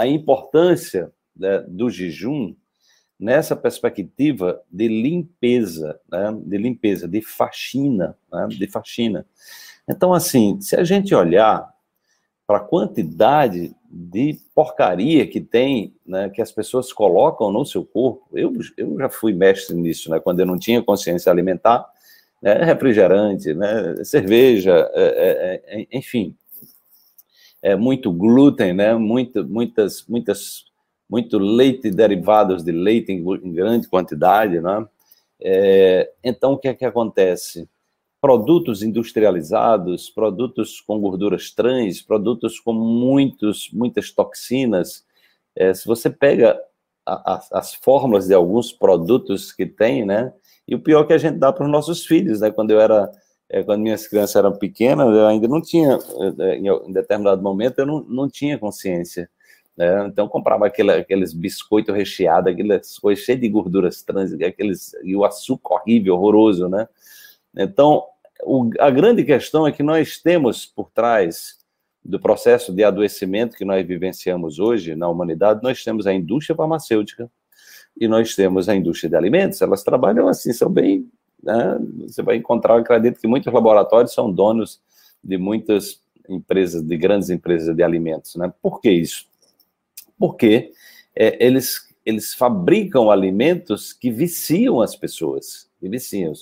a importância né, do jejum nessa perspectiva de limpeza, né, de limpeza, de faxina, né, de faxina. Então, assim, se a gente olhar para a quantidade de porcaria que tem, né, que as pessoas colocam no seu corpo, eu, eu já fui mestre nisso, né, quando eu não tinha consciência alimentar, né, refrigerante, né, cerveja, é, é, é, enfim, é muito glúten, né, muito, muitas, muitas muito leite derivados de leite em, em grande quantidade, né? É, então, o que é que acontece? Produtos industrializados, produtos com gorduras trans, produtos com muitos, muitas toxinas. É, se você pega a, a, as fórmulas de alguns produtos que tem, né? E o pior é que a gente dá para os nossos filhos, né? Quando eu era, é, quando minhas crianças eram pequenas, eu ainda não tinha, é, em determinado momento, eu não, não tinha consciência né? Então comprava aquele, aqueles biscoitos recheados, aquelas coisas cheias de gorduras trans, aqueles, e o açúcar horrível, horroroso, né? Então, o, a grande questão é que nós temos por trás do processo de adoecimento que nós vivenciamos hoje na humanidade, nós temos a indústria farmacêutica e nós temos a indústria de alimentos. Elas trabalham assim, são bem. Né? Você vai encontrar, acredito que muitos laboratórios são donos de muitas empresas, de grandes empresas de alimentos. Né? Por que isso? porque é, eles, eles fabricam alimentos que viciam as pessoas, que viciam.